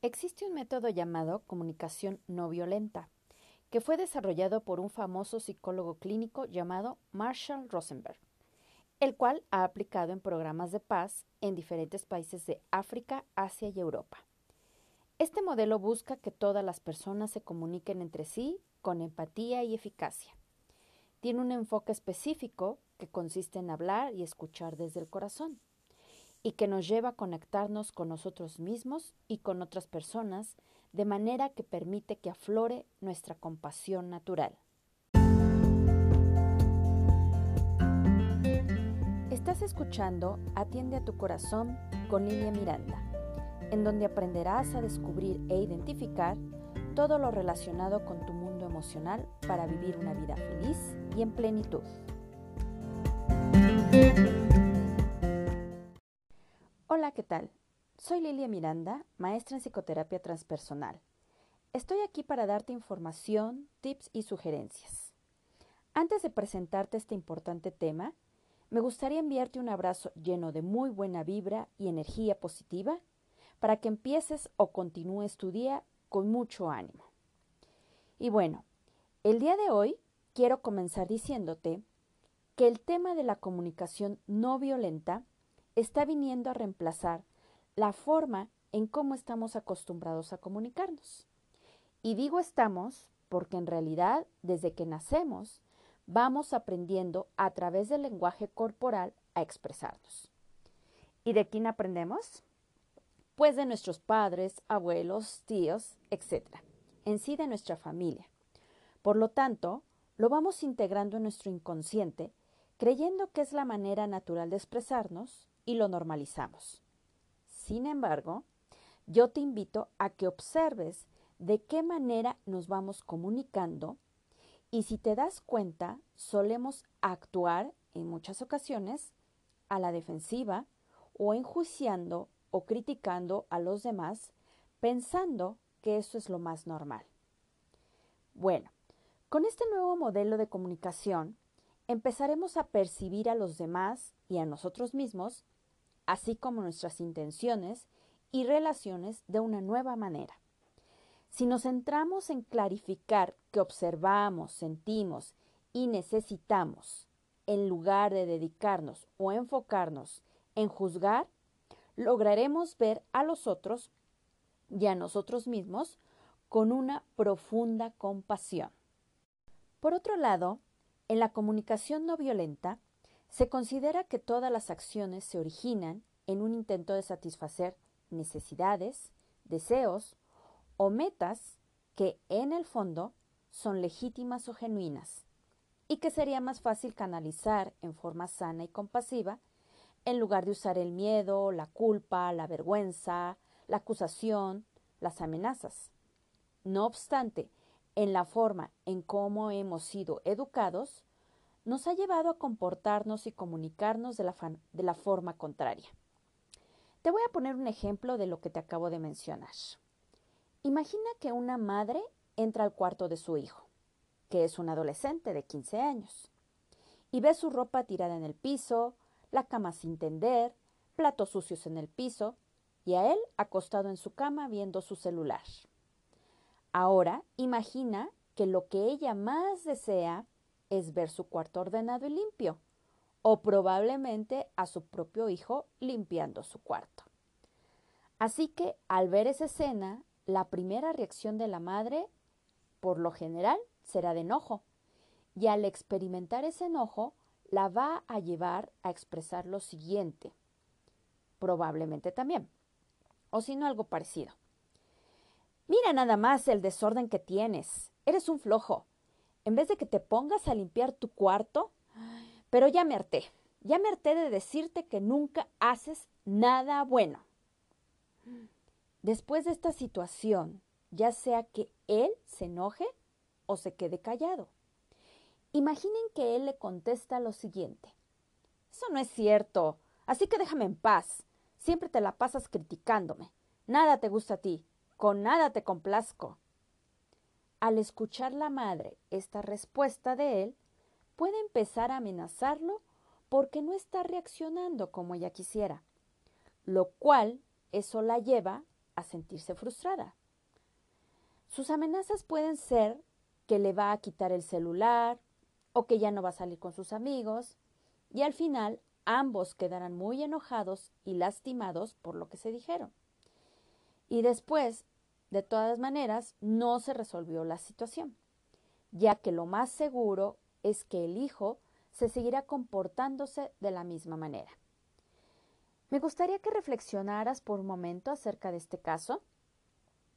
Existe un método llamado comunicación no violenta, que fue desarrollado por un famoso psicólogo clínico llamado Marshall Rosenberg, el cual ha aplicado en programas de paz en diferentes países de África, Asia y Europa. Este modelo busca que todas las personas se comuniquen entre sí con empatía y eficacia. Tiene un enfoque específico que consiste en hablar y escuchar desde el corazón y que nos lleva a conectarnos con nosotros mismos y con otras personas de manera que permite que aflore nuestra compasión natural. Estás escuchando Atiende a tu corazón con Lilia Miranda, en donde aprenderás a descubrir e identificar todo lo relacionado con tu mundo emocional para vivir una vida feliz y en plenitud. ¿Qué tal? Soy Lilia Miranda, maestra en psicoterapia transpersonal. Estoy aquí para darte información, tips y sugerencias. Antes de presentarte este importante tema, me gustaría enviarte un abrazo lleno de muy buena vibra y energía positiva para que empieces o continúes tu día con mucho ánimo. Y bueno, el día de hoy quiero comenzar diciéndote que el tema de la comunicación no violenta está viniendo a reemplazar la forma en cómo estamos acostumbrados a comunicarnos. Y digo estamos porque en realidad desde que nacemos vamos aprendiendo a través del lenguaje corporal a expresarnos. ¿Y de quién aprendemos? Pues de nuestros padres, abuelos, tíos, etc. En sí de nuestra familia. Por lo tanto, lo vamos integrando en nuestro inconsciente, creyendo que es la manera natural de expresarnos y lo normalizamos. Sin embargo, yo te invito a que observes de qué manera nos vamos comunicando y si te das cuenta, solemos actuar en muchas ocasiones a la defensiva o enjuiciando o criticando a los demás pensando que eso es lo más normal. Bueno, con este nuevo modelo de comunicación empezaremos a percibir a los demás y a nosotros mismos así como nuestras intenciones y relaciones de una nueva manera. Si nos centramos en clarificar qué observamos, sentimos y necesitamos, en lugar de dedicarnos o enfocarnos en juzgar, lograremos ver a los otros y a nosotros mismos con una profunda compasión. Por otro lado, en la comunicación no violenta, se considera que todas las acciones se originan en un intento de satisfacer necesidades, deseos o metas que en el fondo son legítimas o genuinas y que sería más fácil canalizar en forma sana y compasiva en lugar de usar el miedo, la culpa, la vergüenza, la acusación, las amenazas. No obstante, en la forma en cómo hemos sido educados, nos ha llevado a comportarnos y comunicarnos de la, de la forma contraria. Te voy a poner un ejemplo de lo que te acabo de mencionar. Imagina que una madre entra al cuarto de su hijo, que es un adolescente de 15 años, y ve su ropa tirada en el piso, la cama sin tender, platos sucios en el piso, y a él acostado en su cama viendo su celular. Ahora imagina que lo que ella más desea es ver su cuarto ordenado y limpio, o probablemente a su propio hijo limpiando su cuarto. Así que al ver esa escena, la primera reacción de la madre, por lo general, será de enojo, y al experimentar ese enojo, la va a llevar a expresar lo siguiente, probablemente también, o si no algo parecido. Mira nada más el desorden que tienes, eres un flojo, en vez de que te pongas a limpiar tu cuarto, pero ya me harté, ya me harté de decirte que nunca haces nada bueno. Después de esta situación, ya sea que él se enoje o se quede callado. Imaginen que él le contesta lo siguiente. Eso no es cierto, así que déjame en paz. Siempre te la pasas criticándome. Nada te gusta a ti, con nada te complazco. Al escuchar la madre esta respuesta de él, puede empezar a amenazarlo porque no está reaccionando como ella quisiera, lo cual eso la lleva a sentirse frustrada. Sus amenazas pueden ser que le va a quitar el celular o que ya no va a salir con sus amigos y al final ambos quedarán muy enojados y lastimados por lo que se dijeron. Y después, de todas maneras, no se resolvió la situación, ya que lo más seguro es que el hijo se seguirá comportándose de la misma manera. Me gustaría que reflexionaras por un momento acerca de este caso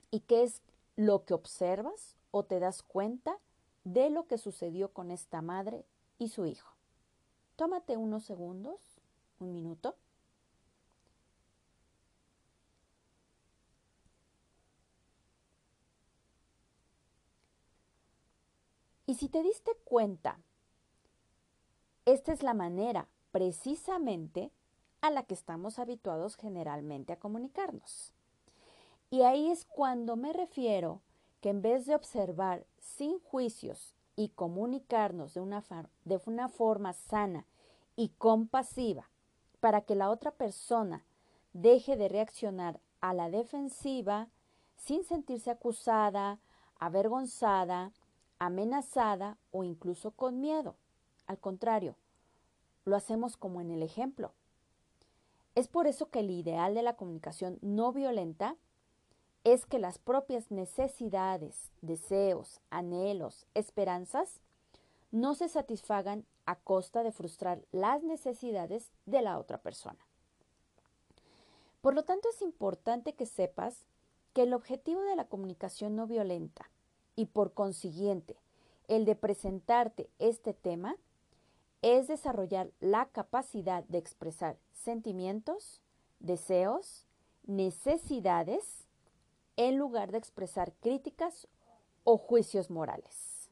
y qué es lo que observas o te das cuenta de lo que sucedió con esta madre y su hijo. Tómate unos segundos, un minuto. Y si te diste cuenta, esta es la manera precisamente a la que estamos habituados generalmente a comunicarnos. Y ahí es cuando me refiero que en vez de observar sin juicios y comunicarnos de una, de una forma sana y compasiva para que la otra persona deje de reaccionar a la defensiva sin sentirse acusada, avergonzada, amenazada o incluso con miedo. Al contrario, lo hacemos como en el ejemplo. Es por eso que el ideal de la comunicación no violenta es que las propias necesidades, deseos, anhelos, esperanzas no se satisfagan a costa de frustrar las necesidades de la otra persona. Por lo tanto, es importante que sepas que el objetivo de la comunicación no violenta y por consiguiente el de presentarte este tema es desarrollar la capacidad de expresar sentimientos, deseos, necesidades en lugar de expresar críticas o juicios morales.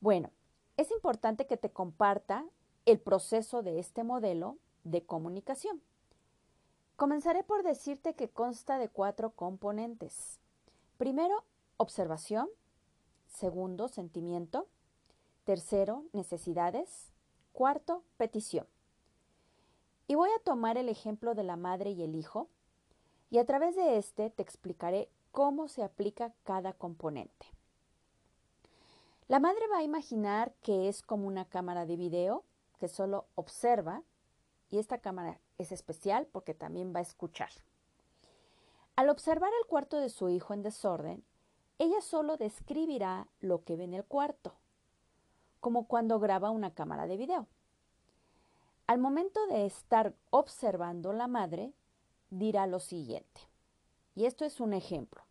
Bueno, es importante que te comparta el proceso de este modelo de comunicación. Comenzaré por decirte que consta de cuatro componentes. Primero, observación. Segundo, sentimiento. Tercero, necesidades. Cuarto, petición. Y voy a tomar el ejemplo de la madre y el hijo y a través de este te explicaré cómo se aplica cada componente. La madre va a imaginar que es como una cámara de video que solo observa y esta cámara es especial porque también va a escuchar. Al observar el cuarto de su hijo en desorden, ella solo describirá lo que ve en el cuarto, como cuando graba una cámara de video. Al momento de estar observando la madre, dirá lo siguiente. Y esto es un ejemplo.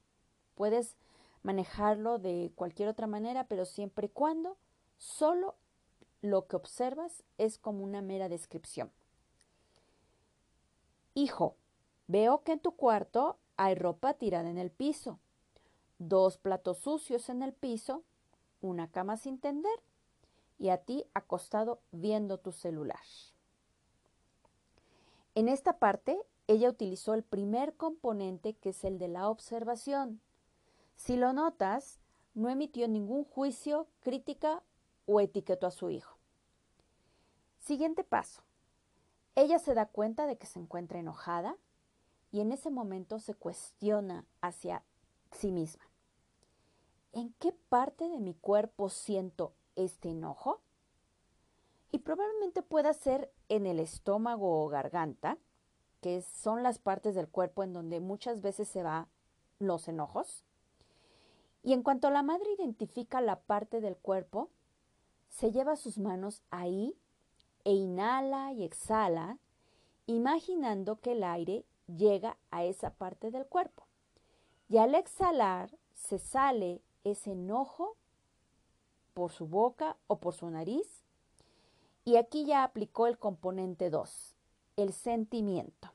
Puedes manejarlo de cualquier otra manera, pero siempre y cuando solo lo que observas es como una mera descripción. Hijo, veo que en tu cuarto hay ropa tirada en el piso, dos platos sucios en el piso, una cama sin tender y a ti acostado viendo tu celular. En esta parte ella utilizó el primer componente que es el de la observación. Si lo notas, no emitió ningún juicio, crítica o etiquetó a su hijo. Siguiente paso. Ella se da cuenta de que se encuentra enojada y en ese momento se cuestiona hacia sí misma. ¿En qué parte de mi cuerpo siento este enojo? Y probablemente pueda ser en el estómago o garganta, que son las partes del cuerpo en donde muchas veces se va los enojos. Y en cuanto la madre identifica la parte del cuerpo, se lleva sus manos ahí e inhala y exhala, imaginando que el aire llega a esa parte del cuerpo. Y al exhalar se sale ese enojo por su boca o por su nariz. Y aquí ya aplicó el componente 2, el sentimiento.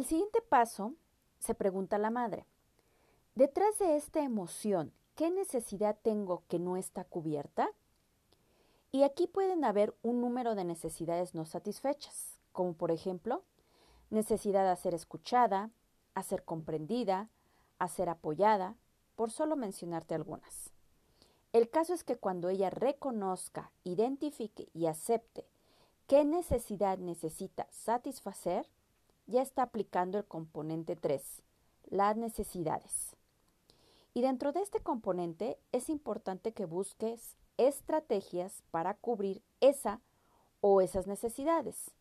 El siguiente paso se pregunta la madre. Detrás de esta emoción, ¿qué necesidad tengo que no está cubierta? Y aquí pueden haber un número de necesidades no satisfechas, como por ejemplo, necesidad de ser escuchada, a ser comprendida, a ser apoyada, por solo mencionarte algunas. El caso es que cuando ella reconozca, identifique y acepte qué necesidad necesita satisfacer, ya está aplicando el componente 3, las necesidades. Y dentro de este componente es importante que busques estrategias para cubrir esa o esas necesidades,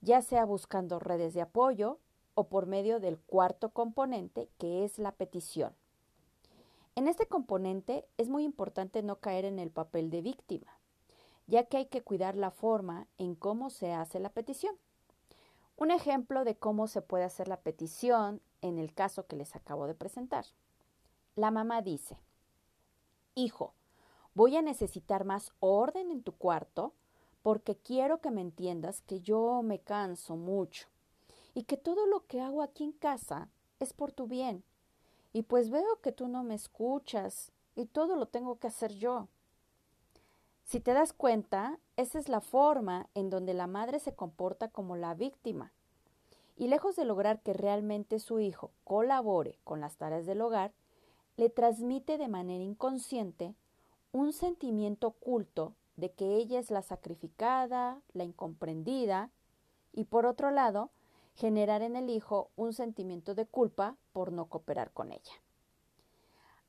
ya sea buscando redes de apoyo o por medio del cuarto componente que es la petición. En este componente es muy importante no caer en el papel de víctima, ya que hay que cuidar la forma en cómo se hace la petición. Un ejemplo de cómo se puede hacer la petición en el caso que les acabo de presentar. La mamá dice, Hijo, voy a necesitar más orden en tu cuarto porque quiero que me entiendas que yo me canso mucho y que todo lo que hago aquí en casa es por tu bien. Y pues veo que tú no me escuchas y todo lo tengo que hacer yo. Si te das cuenta, esa es la forma en donde la madre se comporta como la víctima. Y lejos de lograr que realmente su hijo colabore con las tareas del hogar, le transmite de manera inconsciente un sentimiento oculto de que ella es la sacrificada, la incomprendida, y por otro lado, generar en el hijo un sentimiento de culpa por no cooperar con ella.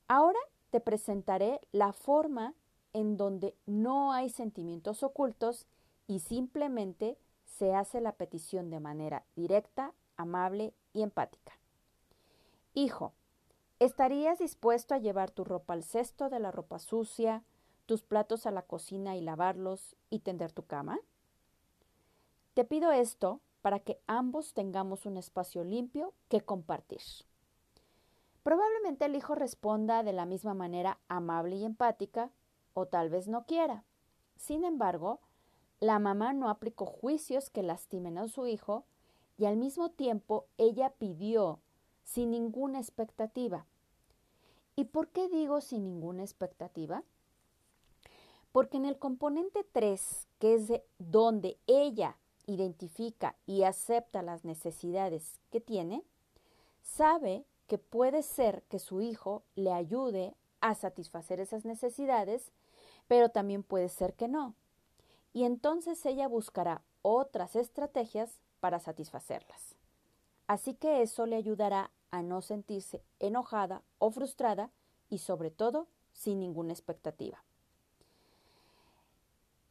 Ahora te presentaré la forma en donde no hay sentimientos ocultos y simplemente se hace la petición de manera directa, amable y empática. Hijo, ¿estarías dispuesto a llevar tu ropa al cesto de la ropa sucia, tus platos a la cocina y lavarlos y tender tu cama? Te pido esto para que ambos tengamos un espacio limpio que compartir. Probablemente el hijo responda de la misma manera amable y empática, o tal vez no quiera. Sin embargo, la mamá no aplicó juicios que lastimen a su hijo y al mismo tiempo ella pidió sin ninguna expectativa. ¿Y por qué digo sin ninguna expectativa? Porque en el componente 3, que es de donde ella identifica y acepta las necesidades que tiene, sabe que puede ser que su hijo le ayude a satisfacer esas necesidades, pero también puede ser que no. Y entonces ella buscará otras estrategias para satisfacerlas. Así que eso le ayudará a no sentirse enojada o frustrada y sobre todo sin ninguna expectativa.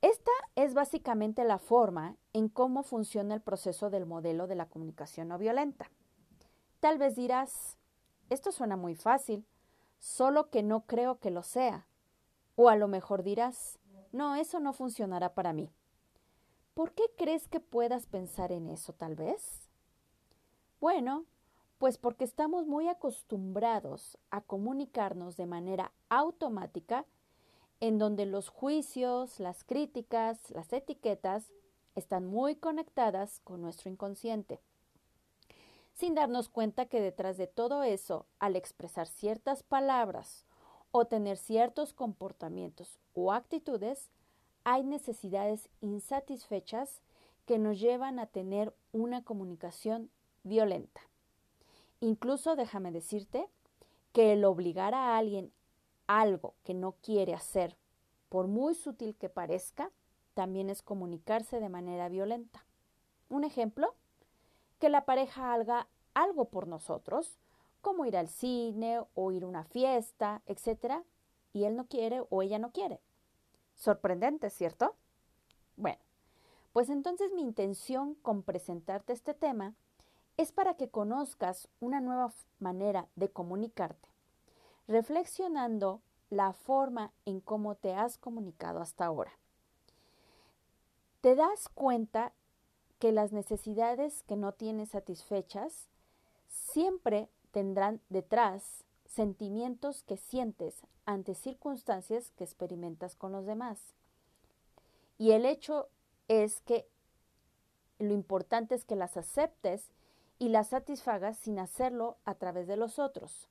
Esta es básicamente la forma en cómo funciona el proceso del modelo de la comunicación no violenta. Tal vez dirás, esto suena muy fácil, solo que no creo que lo sea. O a lo mejor dirás, no, eso no funcionará para mí. ¿Por qué crees que puedas pensar en eso tal vez? Bueno, pues porque estamos muy acostumbrados a comunicarnos de manera automática en donde los juicios, las críticas, las etiquetas están muy conectadas con nuestro inconsciente. Sin darnos cuenta que detrás de todo eso, al expresar ciertas palabras o tener ciertos comportamientos o actitudes, hay necesidades insatisfechas que nos llevan a tener una comunicación violenta. Incluso déjame decirte que el obligar a alguien algo que no quiere hacer, por muy sutil que parezca, también es comunicarse de manera violenta. Un ejemplo, que la pareja haga algo por nosotros, como ir al cine o ir a una fiesta, etc., y él no quiere o ella no quiere. Sorprendente, ¿cierto? Bueno, pues entonces mi intención con presentarte este tema es para que conozcas una nueva manera de comunicarte reflexionando la forma en cómo te has comunicado hasta ahora. Te das cuenta que las necesidades que no tienes satisfechas siempre tendrán detrás sentimientos que sientes ante circunstancias que experimentas con los demás. Y el hecho es que lo importante es que las aceptes y las satisfagas sin hacerlo a través de los otros,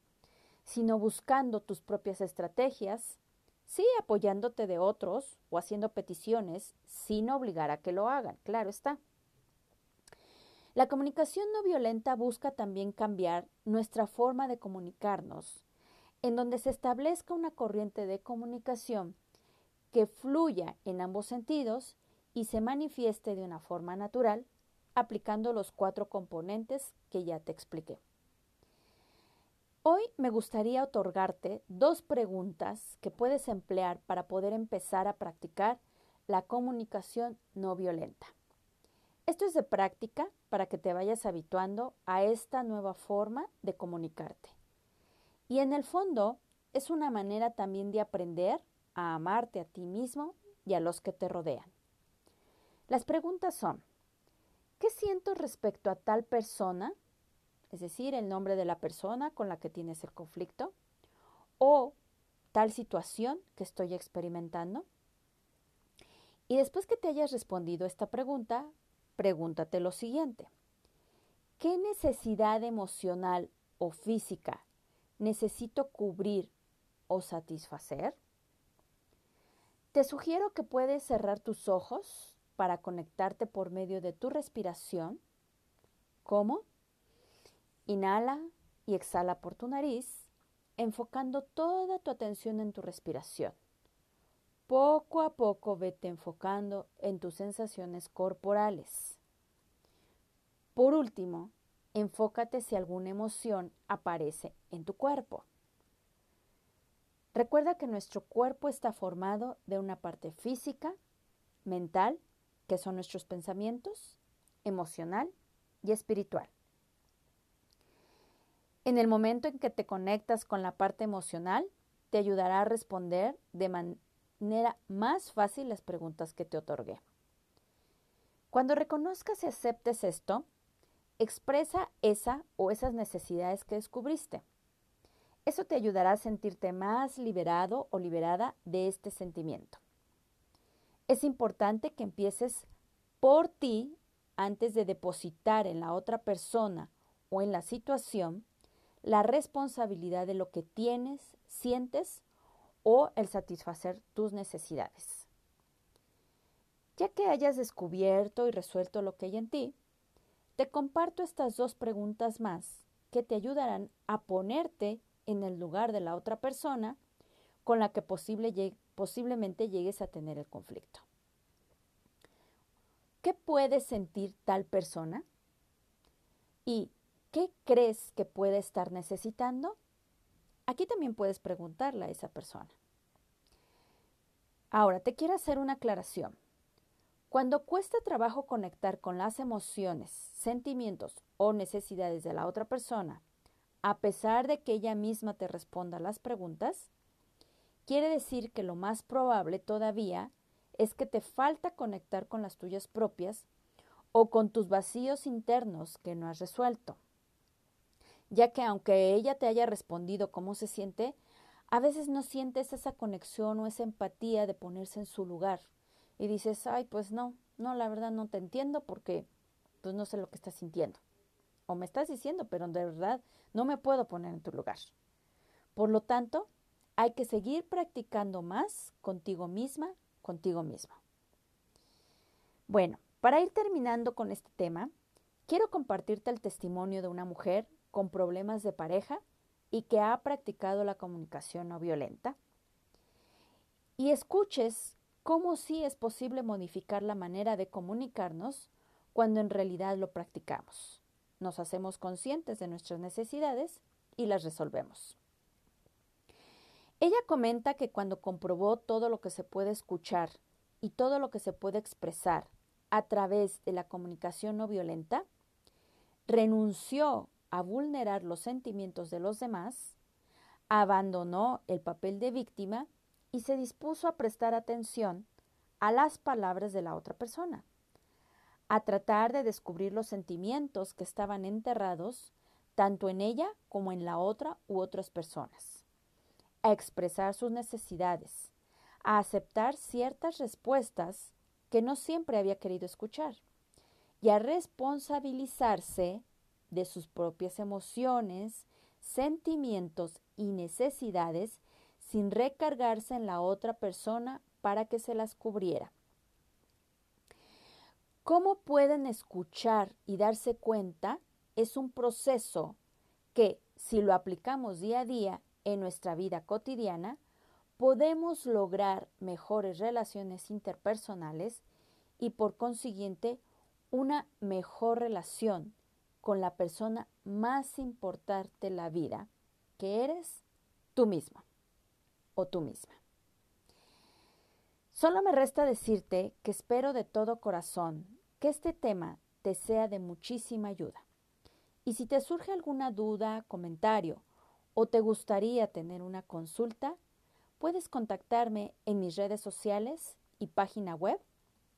sino buscando tus propias estrategias, sí apoyándote de otros o haciendo peticiones sin obligar a que lo hagan, claro está. La comunicación no violenta busca también cambiar nuestra forma de comunicarnos, en donde se establezca una corriente de comunicación que fluya en ambos sentidos y se manifieste de una forma natural, aplicando los cuatro componentes que ya te expliqué. Hoy me gustaría otorgarte dos preguntas que puedes emplear para poder empezar a practicar la comunicación no violenta. Esto es de práctica para que te vayas habituando a esta nueva forma de comunicarte. Y en el fondo es una manera también de aprender a amarte a ti mismo y a los que te rodean. Las preguntas son, ¿qué siento respecto a tal persona? Es decir, el nombre de la persona con la que tienes el conflicto. O tal situación que estoy experimentando. Y después que te hayas respondido esta pregunta, pregúntate lo siguiente. ¿Qué necesidad emocional o física necesito cubrir o satisfacer? Te sugiero que puedes cerrar tus ojos para conectarte por medio de tu respiración. ¿Cómo? Inhala y exhala por tu nariz, enfocando toda tu atención en tu respiración. Poco a poco vete enfocando en tus sensaciones corporales. Por último, enfócate si alguna emoción aparece en tu cuerpo. Recuerda que nuestro cuerpo está formado de una parte física, mental, que son nuestros pensamientos, emocional y espiritual. En el momento en que te conectas con la parte emocional, te ayudará a responder de, más fácil las preguntas que te otorgué. Cuando reconozcas y aceptes esto, expresa esa o esas necesidades que descubriste. Eso te ayudará a sentirte más liberado o liberada de este sentimiento. Es importante que empieces por ti antes de depositar en la otra persona o en la situación la responsabilidad de lo que tienes, sientes o el satisfacer tus necesidades. Ya que hayas descubierto y resuelto lo que hay en ti, te comparto estas dos preguntas más que te ayudarán a ponerte en el lugar de la otra persona con la que posiblemente llegues a tener el conflicto. ¿Qué puede sentir tal persona? ¿Y qué crees que puede estar necesitando? Aquí también puedes preguntarle a esa persona. Ahora, te quiero hacer una aclaración. Cuando cuesta trabajo conectar con las emociones, sentimientos o necesidades de la otra persona, a pesar de que ella misma te responda las preguntas, quiere decir que lo más probable todavía es que te falta conectar con las tuyas propias o con tus vacíos internos que no has resuelto ya que aunque ella te haya respondido cómo se siente, a veces no sientes esa conexión o esa empatía de ponerse en su lugar y dices, ay, pues no, no, la verdad no te entiendo porque pues no sé lo que estás sintiendo. O me estás diciendo, pero de verdad no me puedo poner en tu lugar. Por lo tanto, hay que seguir practicando más contigo misma, contigo mismo. Bueno, para ir terminando con este tema, quiero compartirte el testimonio de una mujer con problemas de pareja y que ha practicado la comunicación no violenta. Y escuches cómo sí es posible modificar la manera de comunicarnos cuando en realidad lo practicamos. Nos hacemos conscientes de nuestras necesidades y las resolvemos. Ella comenta que cuando comprobó todo lo que se puede escuchar y todo lo que se puede expresar a través de la comunicación no violenta, renunció a vulnerar los sentimientos de los demás, abandonó el papel de víctima y se dispuso a prestar atención a las palabras de la otra persona, a tratar de descubrir los sentimientos que estaban enterrados tanto en ella como en la otra u otras personas, a expresar sus necesidades, a aceptar ciertas respuestas que no siempre había querido escuchar y a responsabilizarse de sus propias emociones, sentimientos y necesidades sin recargarse en la otra persona para que se las cubriera. ¿Cómo pueden escuchar y darse cuenta? Es un proceso que, si lo aplicamos día a día en nuestra vida cotidiana, podemos lograr mejores relaciones interpersonales y por consiguiente una mejor relación con la persona más importante en la vida, que eres tú mismo o tú misma. Solo me resta decirte que espero de todo corazón que este tema te sea de muchísima ayuda. Y si te surge alguna duda, comentario o te gustaría tener una consulta, puedes contactarme en mis redes sociales y página web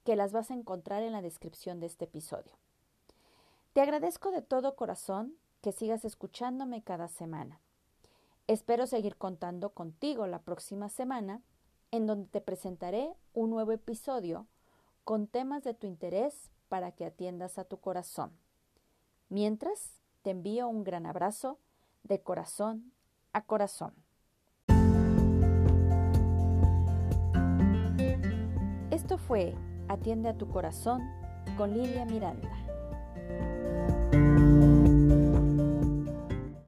que las vas a encontrar en la descripción de este episodio. Te agradezco de todo corazón que sigas escuchándome cada semana. Espero seguir contando contigo la próxima semana, en donde te presentaré un nuevo episodio con temas de tu interés para que atiendas a tu corazón. Mientras, te envío un gran abrazo de corazón a corazón. Esto fue Atiende a tu corazón con Lilia Miranda.